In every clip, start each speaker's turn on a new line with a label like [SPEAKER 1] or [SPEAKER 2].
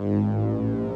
[SPEAKER 1] Jetzt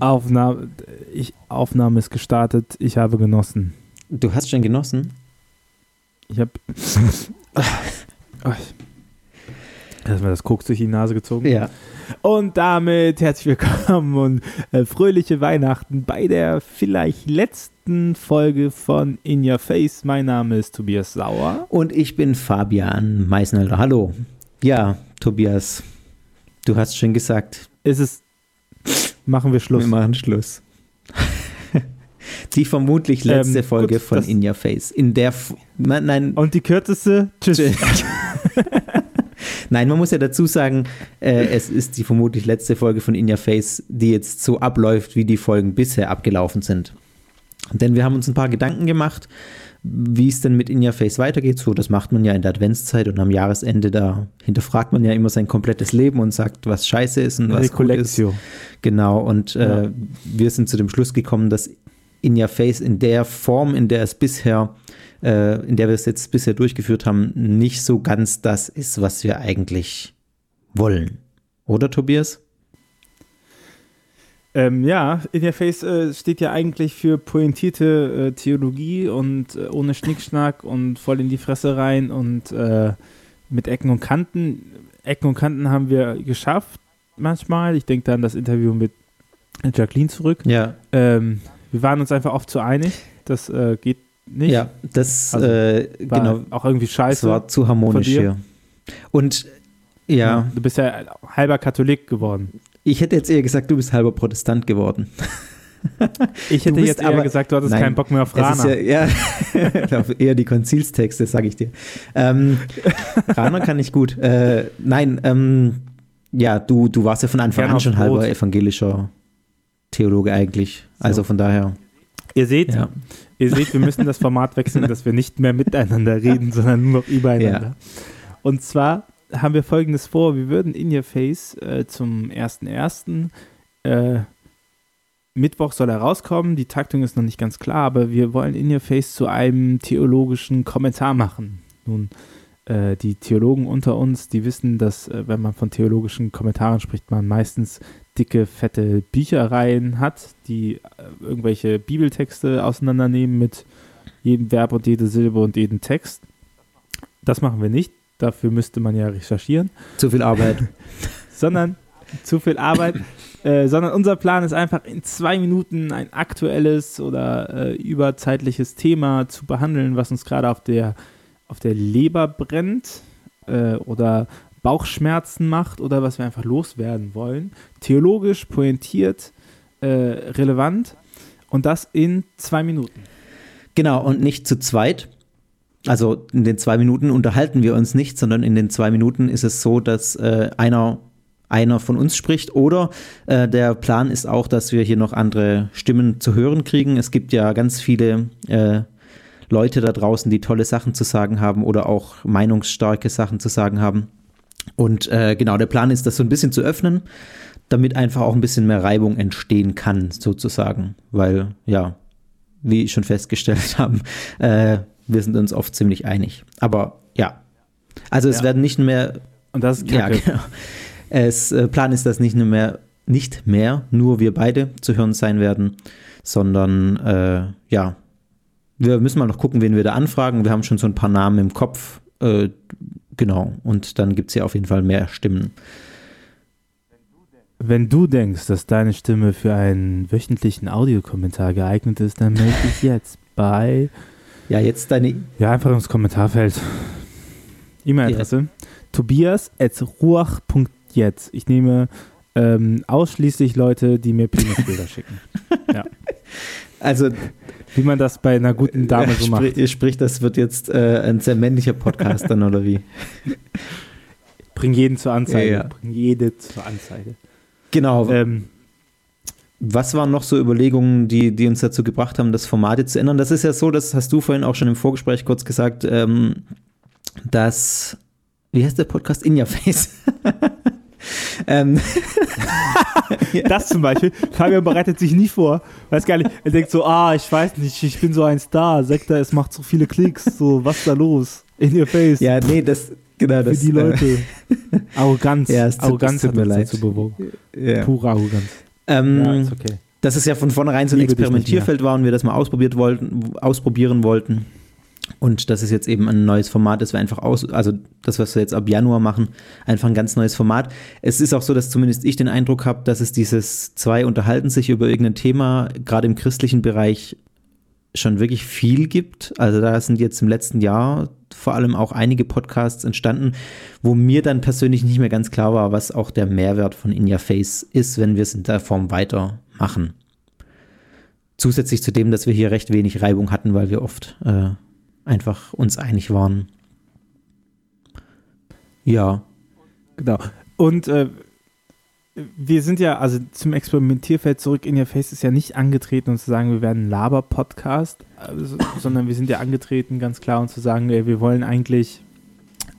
[SPEAKER 2] Aufnahme, ich, Aufnahme ist gestartet. Ich habe genossen.
[SPEAKER 1] Du hast schon genossen?
[SPEAKER 2] Ich habe. Erstmal das Koks durch die Nase gezogen.
[SPEAKER 1] Ja.
[SPEAKER 2] Und damit herzlich willkommen und äh, fröhliche Weihnachten bei der vielleicht letzten Folge von In Your Face. Mein Name ist Tobias Sauer.
[SPEAKER 1] Und ich bin Fabian Meisner. Hallo. Ja, Tobias, du hast schon gesagt,
[SPEAKER 2] Es ist. Machen wir Schluss.
[SPEAKER 1] wir machen Schluss. Die vermutlich letzte
[SPEAKER 2] Ähm,
[SPEAKER 1] Folge
[SPEAKER 2] gut,
[SPEAKER 1] von In Your Face. In der. F nein, nein,
[SPEAKER 2] Und die kürzeste. Tschüss.
[SPEAKER 1] Nein, man muss ja dazu sagen, äh, es ist die vermutlich letzte Folge von In Your Face, die jetzt so abläuft, wie die Folgen bisher abgelaufen sind. Denn wir haben uns ein paar Gedanken gemacht, wie es denn mit In Your Face weitergeht. So, das macht man ja in der Adventszeit und am Jahresende, da hinterfragt man ja immer sein komplettes Leben und sagt, was scheiße ist und was gut ist. Genau, und äh,
[SPEAKER 2] Ja.
[SPEAKER 1] wir sind zu dem Schluss gekommen, dass In Your Face in der Form, in der es bisher, äh, in der wir es jetzt bisher durchgeführt haben, nicht so ganz das ist, was wir eigentlich wollen. Oder, Tobias?
[SPEAKER 2] Ähm, ja, In Your Face äh, steht ja eigentlich für pointierte äh, Theologie und äh, ohne Schnickschnack und voll in die Fresse rein und äh, mit Ecken und Kanten. Ecken und Kanten haben wir geschafft manchmal. Ich denke da an das Interview mit Jacqueline zurück.
[SPEAKER 1] Ja.
[SPEAKER 2] Ähm, wir waren uns einfach oft zu einig. Das äh, geht nicht.
[SPEAKER 1] Ja, das,
[SPEAKER 2] Also,
[SPEAKER 1] äh,
[SPEAKER 2] War
[SPEAKER 1] genau,
[SPEAKER 2] auch irgendwie
[SPEAKER 1] es
[SPEAKER 2] scheiße.
[SPEAKER 1] war zu harmonisch hier. Und ja,
[SPEAKER 2] Du bist ja halber Katholik geworden.
[SPEAKER 1] Ich hätte jetzt eher gesagt, du bist halber Protestant geworden.
[SPEAKER 2] Ich hätte jetzt eher
[SPEAKER 1] aber-
[SPEAKER 2] gesagt, du hattest
[SPEAKER 1] Nein,
[SPEAKER 2] keinen Bock mehr auf Rana.
[SPEAKER 1] ja, ja eher die Konzilstexte, sage ich dir. Ähm, Rana kann ich gut. Äh, nein, ähm, ja, du, du warst ja von Anfang
[SPEAKER 2] Gern
[SPEAKER 1] an schon
[SPEAKER 2] Brot.
[SPEAKER 1] halber evangelischer Theologe eigentlich. Also
[SPEAKER 2] So.
[SPEAKER 1] von daher,
[SPEAKER 2] Ihr seht,
[SPEAKER 1] ja.
[SPEAKER 2] Ihr seht, wir müssen das Format wechseln, dass wir nicht mehr miteinander reden, sondern nur noch übereinander. Und zwar haben wir folgendes vor: Wir würden In Your Face äh, zum 1.1. Äh, Mittwoch soll er rauskommen. Die Taktung ist noch nicht ganz klar, aber wir wollen In Your Face zu einem theologischen Kommentar machen. Nun, äh, die Theologen unter uns, die wissen, dass, äh, wenn man von theologischen Kommentaren spricht, man meistens dicke, fette Bücherreihen hat, die äh, irgendwelche Bibeltexte auseinandernehmen mit jedem Verb und jede Silbe und jeden Text. Das machen wir nicht. Dafür müsste man ja recherchieren.
[SPEAKER 1] zu viel Arbeit.
[SPEAKER 2] Sondern zu viel Arbeit. äh, sondern unser Plan ist einfach in zwei Minuten ein aktuelles oder äh, überzeitliches Thema zu behandeln, was uns gerade auf der, auf der Leber brennt äh, oder Bauchschmerzen macht oder was wir einfach loswerden wollen. Theologisch, pointiert, äh, relevant und das in zwei Minuten.
[SPEAKER 1] Genau, und nicht zu zweit. Also in den zwei Minuten unterhalten wir uns nicht, sondern in den zwei Minuten ist es so, dass äh, einer, einer von uns spricht oder äh, der Plan ist auch, dass wir hier noch andere Stimmen zu hören kriegen. Es gibt ja ganz viele äh, Leute da draußen, die tolle Sachen zu sagen haben oder auch meinungsstarke Sachen zu sagen haben. Und äh, genau, der Plan ist, das so ein bisschen zu öffnen, damit einfach auch ein bisschen mehr Reibung entstehen kann, sozusagen. Weil, ja, wie schon festgestellt haben, äh, wir sind uns oft ziemlich einig. Aber ja, also es
[SPEAKER 2] Ja.
[SPEAKER 1] werden nicht mehr,
[SPEAKER 2] Und das ist
[SPEAKER 1] ja,
[SPEAKER 2] kacke.
[SPEAKER 1] genau. Es äh, Plan ist, dass nicht nur mehr, nicht mehr nur wir beide zu hören sein werden, sondern äh, ja, wir müssen mal noch gucken, wen wir da anfragen. Wir haben schon so ein paar Namen im Kopf, äh, genau. Und dann gibt es ja auf jeden Fall mehr Stimmen.
[SPEAKER 2] Wenn du denkst, dass deine Stimme für einen wöchentlichen Audiokommentar geeignet ist, dann melde dich jetzt bei,
[SPEAKER 1] Ja, jetzt deine,
[SPEAKER 2] ja, einfach ins Kommentarfeld. E-Mail-Adresse tobias.ruach.jetzt. Ich nehme ähm, ausschließlich Leute, die mir Penisbilder schicken.
[SPEAKER 1] Also
[SPEAKER 2] wie man das bei einer guten Dame so macht.
[SPEAKER 1] Sprich, sprich das wird jetzt äh, ein sehr männlicher Podcast dann, oder wie?
[SPEAKER 2] Bring jeden zur Anzeige.
[SPEAKER 1] Ja, ja.
[SPEAKER 2] Bring jede zur Anzeige.
[SPEAKER 1] Genau.
[SPEAKER 2] Ähm,
[SPEAKER 1] Was waren noch so Überlegungen, die, die uns dazu gebracht haben, das Format jetzt zu ändern? Das ist ja so, das hast du vorhin auch schon im Vorgespräch kurz gesagt, ähm, dass, wie heißt der Podcast? In Your Face. ähm,
[SPEAKER 2] Das zum Beispiel, Fabian bereitet sich nie vor. Weiß gar nicht, er denkt so, ah, ich weiß nicht, ich bin so ein Star, Sektor, es macht so viele Klicks, so, was ist da los? In your face.
[SPEAKER 1] ja, nee, das, genau,
[SPEAKER 2] Für
[SPEAKER 1] das.
[SPEAKER 2] die Leute. Arroganz.
[SPEAKER 1] Ja, es tut-
[SPEAKER 2] Arroganz
[SPEAKER 1] es tut mir leid.
[SPEAKER 2] dazu bewogen.
[SPEAKER 1] Äh, ja.
[SPEAKER 2] Pure Arroganz.
[SPEAKER 1] Ähm,
[SPEAKER 2] Ja, ist okay.
[SPEAKER 1] dass es ja von vornherein so ein Experimentierfeld war und wir das mal ausprobiert wollten, ausprobieren wollten. Und das ist jetzt eben ein neues Format, das wir einfach aus, also das, was wir jetzt ab Januar machen, einfach ein ganz neues Format. Es ist auch so, dass zumindest ich den Eindruck habe, dass es dieses zwei unterhalten sich über irgendein Thema, gerade im christlichen Bereich, schon wirklich viel gibt. Also da sind jetzt im letzten Jahr vor allem auch einige Podcasts entstanden, wo mir dann persönlich nicht mehr ganz klar war, was auch der Mehrwert von In Your Face ist, wenn wir es in der Form weitermachen. Zusätzlich zu dem, dass wir hier recht wenig Reibung hatten, weil wir oft äh, einfach uns einig waren. Ja,
[SPEAKER 2] Genau. Und äh, wir sind ja, also zum Experimentierfeld zurück in Your Face ist ja nicht angetreten, um zu sagen, wir werden ein Laber-Podcast, also, sondern wir sind ja angetreten, ganz klar, um zu sagen, ey, wir wollen eigentlich,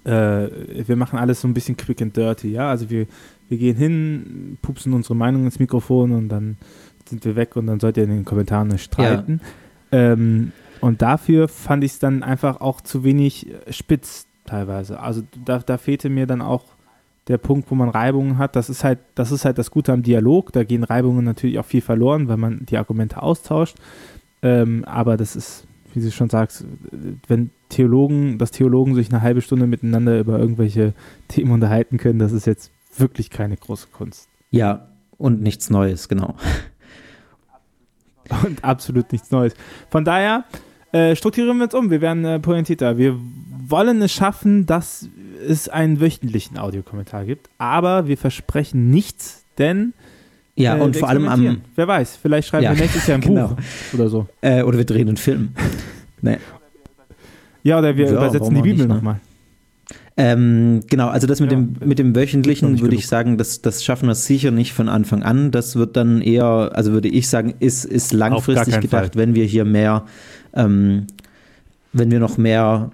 [SPEAKER 2] äh, wir machen alles so ein bisschen quick and dirty, ja, also wir, wir gehen hin, pupsen unsere Meinung ins Mikrofon und dann sind wir weg und dann sollt ihr in den Kommentaren nicht streiten. Ähm, und dafür fand ich es dann einfach auch zu wenig spitz teilweise. Also da, da fehlte mir dann auch der Punkt, wo man Reibungen hat. Das ist halt, das ist halt das Gute am Dialog. Da gehen Reibungen natürlich auch viel verloren, weil man die Argumente austauscht. Ähm, aber das ist, wie du schon sagst, wenn Theologen, dass Theologen sich eine halbe Stunde miteinander über irgendwelche Themen unterhalten können, das ist jetzt wirklich keine große Kunst.
[SPEAKER 1] ja, und nichts Neues, genau.
[SPEAKER 2] Und absolut nichts Neues. Von daher äh, strukturieren wir uns um. Wir werden äh, pointierter. Wir wollen es schaffen, dass es einen wöchentlichen Audiokommentar gibt, aber wir versprechen nichts, denn
[SPEAKER 1] Ja,
[SPEAKER 2] äh,
[SPEAKER 1] und vor allem am.
[SPEAKER 2] Wer weiß, vielleicht schreiben
[SPEAKER 1] Ja,
[SPEAKER 2] wir nächstes Jahr ein
[SPEAKER 1] genau.
[SPEAKER 2] Buch oder so.
[SPEAKER 1] äh, oder wir drehen einen Film.
[SPEAKER 2] Ja, oder wir
[SPEAKER 1] Ja,
[SPEAKER 2] übersetzen die Bibel
[SPEAKER 1] ne?
[SPEAKER 2] nochmal.
[SPEAKER 1] Ähm, genau, also das mit,
[SPEAKER 2] Ja,
[SPEAKER 1] dem, mit dem wöchentlichen würde ich sagen, das, das schaffen wir sicher nicht von Anfang an. Das wird dann eher, also würde ich sagen, ist, ist langfristig gedacht,
[SPEAKER 2] Fall.
[SPEAKER 1] wenn wir hier mehr, ähm, wenn wir noch mehr,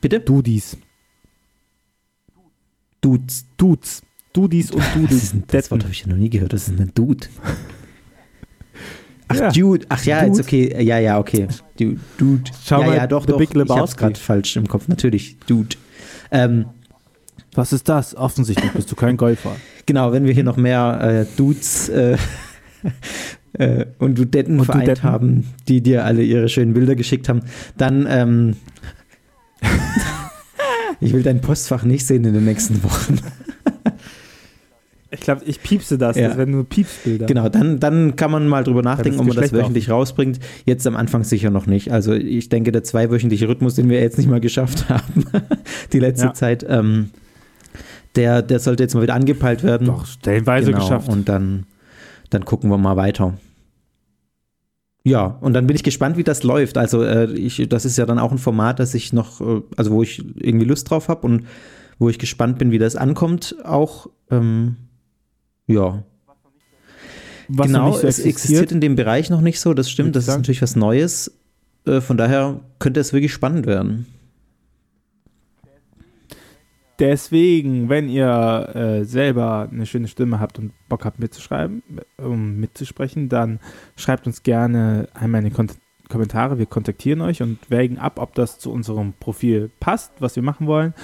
[SPEAKER 1] bitte?
[SPEAKER 2] Dudis.
[SPEAKER 1] Dudes.
[SPEAKER 2] Dudes. Dudis und
[SPEAKER 1] Das,
[SPEAKER 2] Dudis.
[SPEAKER 1] ist ein, das Wort habe ich ja noch nie gehört, das ist ein Dude. Ach,
[SPEAKER 2] Ja.
[SPEAKER 1] Dude. Ach ja,
[SPEAKER 2] Dude.
[SPEAKER 1] jetzt okay. Ja, ja, okay. Dude. Dude.
[SPEAKER 2] Schau
[SPEAKER 1] ja,
[SPEAKER 2] mal,
[SPEAKER 1] ja, doch,
[SPEAKER 2] The
[SPEAKER 1] doch.
[SPEAKER 2] Big
[SPEAKER 1] ich hab's
[SPEAKER 2] Lebowski.
[SPEAKER 1] gerade falsch im Kopf. Natürlich, Dude. Ähm,
[SPEAKER 2] Was ist das? Offensichtlich bist du kein Golfer.
[SPEAKER 1] Genau, wenn wir hier noch mehr äh, Dudes äh, äh, und Dudetten
[SPEAKER 2] Und
[SPEAKER 1] vereint
[SPEAKER 2] Dudetten.
[SPEAKER 1] haben, die dir alle ihre schönen Bilder geschickt haben, dann ähm, ich will dein Postfach nicht sehen in den nächsten Wochen.
[SPEAKER 2] Ich glaube, ich piepse das.
[SPEAKER 1] Ja.
[SPEAKER 2] Das werden nur Piepsbilder.
[SPEAKER 1] Genau, dann, dann kann man mal drüber nachdenken, ob man das wöchentlich rausbringt. Jetzt am Anfang sicher noch nicht. Also ich denke, der zweiwöchentliche Rhythmus, den wir jetzt nicht mal geschafft haben, die letzte
[SPEAKER 2] Ja.
[SPEAKER 1] Zeit, ähm, der, der sollte jetzt mal wieder angepeilt werden.
[SPEAKER 2] Doch, stellenweise
[SPEAKER 1] Genau,
[SPEAKER 2] geschafft.
[SPEAKER 1] Und dann, dann gucken wir mal weiter. Ja, und dann bin ich gespannt, wie das läuft. Also, äh, ich, das ist ja dann auch ein Format, das ich noch, äh, also wo ich irgendwie Lust drauf habe und wo ich gespannt bin, wie das ankommt. Auch, ähm, ja,
[SPEAKER 2] Was
[SPEAKER 1] genau,
[SPEAKER 2] so
[SPEAKER 1] es existiert in dem Bereich noch nicht so, das stimmt, das ist natürlich was Neues. Äh, von daher könnte es wirklich spannend werden.
[SPEAKER 2] Deswegen, wenn ihr äh, selber eine schöne Stimme habt und Bock habt mitzuschreiben, um mitzusprechen, dann schreibt uns gerne einmal in die Kon Kommentare. Wir kontaktieren euch und wägen ab, ob das zu unserem Profil passt, was wir machen wollen.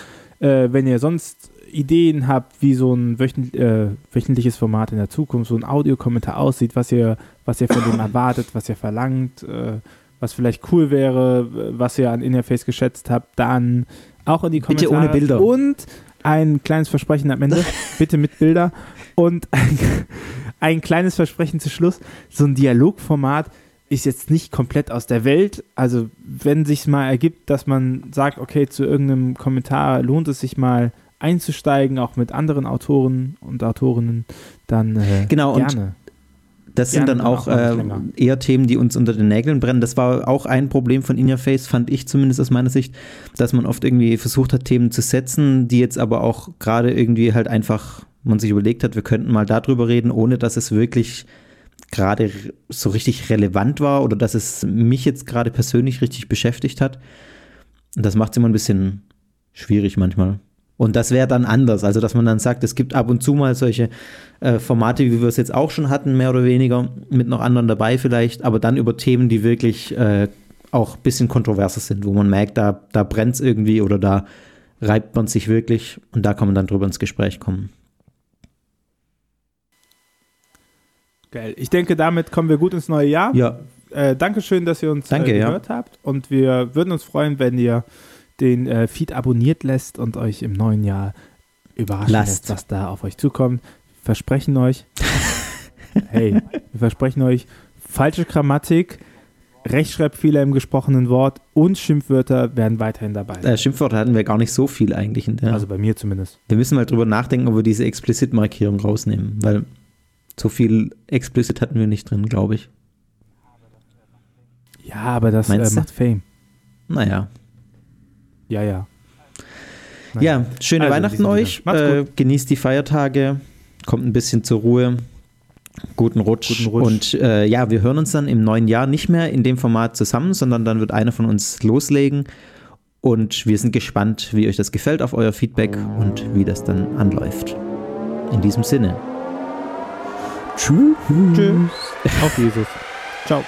[SPEAKER 2] Äh, wenn ihr sonst Ideen habt, wie so ein wöchent, äh, wöchentliches Format in der Zukunft, so ein Audiokommentar aussieht, was ihr, was ihr von dem erwartet, was ihr verlangt, äh, was vielleicht cool wäre, was ihr an Interface geschätzt habt, dann auch in die
[SPEAKER 1] Bitte
[SPEAKER 2] Kommentare.
[SPEAKER 1] ohne Bilder.
[SPEAKER 2] Und ein kleines Versprechen am Ende, bitte mit Bilder. Und ein, ein kleines Versprechen zu Schluss, so ein Dialogformat ist jetzt nicht komplett aus der Welt. Also wenn sich mal ergibt, dass man sagt, okay, zu irgendeinem Kommentar lohnt es sich mal einzusteigen, auch mit anderen Autoren und Autorinnen, dann äh,
[SPEAKER 1] Genau, und
[SPEAKER 2] gerne.
[SPEAKER 1] Das sind dann auch, auch äh, eher Themen, die uns unter den Nägeln brennen. Das war auch ein Problem von In Your Face, fand ich zumindest aus meiner Sicht, dass man oft irgendwie versucht hat, Themen zu setzen, die jetzt aber auch gerade irgendwie halt einfach man sich überlegt hat, wir könnten mal darüber reden, ohne dass es wirklich gerade so richtig relevant war oder dass es mich jetzt gerade persönlich richtig beschäftigt hat. Und das macht es immer ein bisschen schwierig manchmal. Und das wäre dann anders. Also, dass man dann sagt, es gibt ab und zu mal solche äh, Formate, wie wir es jetzt auch schon hatten, mehr oder weniger, mit noch anderen dabei vielleicht, aber dann über Themen, die wirklich äh, auch ein bisschen kontroverser sind, wo man merkt, da, da brennt es irgendwie oder da reibt man sich wirklich und da kann man dann drüber ins Gespräch kommen.
[SPEAKER 2] Geil. Ich denke, damit kommen wir gut ins neue Jahr.
[SPEAKER 1] Ja.
[SPEAKER 2] Äh, Dankeschön, dass ihr uns
[SPEAKER 1] Danke,
[SPEAKER 2] äh, gehört
[SPEAKER 1] ja.
[SPEAKER 2] habt. Und wir würden uns freuen, wenn ihr den äh, Feed abonniert lässt und euch im neuen Jahr überraschen lässt, was da auf euch zukommt. Versprechen euch, hey, wir versprechen euch falsche Grammatik, Rechtschreibfehler im gesprochenen Wort und Schimpfwörter werden weiterhin dabei
[SPEAKER 1] sein. Äh, Schimpfwörter hatten wir gar nicht so viel eigentlich. In
[SPEAKER 2] der also bei mir zumindest.
[SPEAKER 1] Wir müssen mal drüber nachdenken, ob wir diese Explicit-Markierung rausnehmen, weil so viel Explicit hatten wir nicht drin, glaube ich.
[SPEAKER 2] Ja, aber das äh, macht Fame.
[SPEAKER 1] Naja.
[SPEAKER 2] Ja, ja.
[SPEAKER 1] Naja. Ja, schöne also Weihnachten euch. Äh, genießt die Feiertage. Kommt ein bisschen zur Ruhe. Guten Rutsch. Guten Rutsch. Und äh, ja, wir hören uns dann im neuen Jahr nicht mehr in dem Format zusammen, sondern dann wird einer von uns loslegen. Und wir sind gespannt, wie euch das gefällt auf euer Feedback und wie das dann anläuft. In diesem Sinne.
[SPEAKER 2] Tschüss. Tschüss. Auf Jesus. Ciao.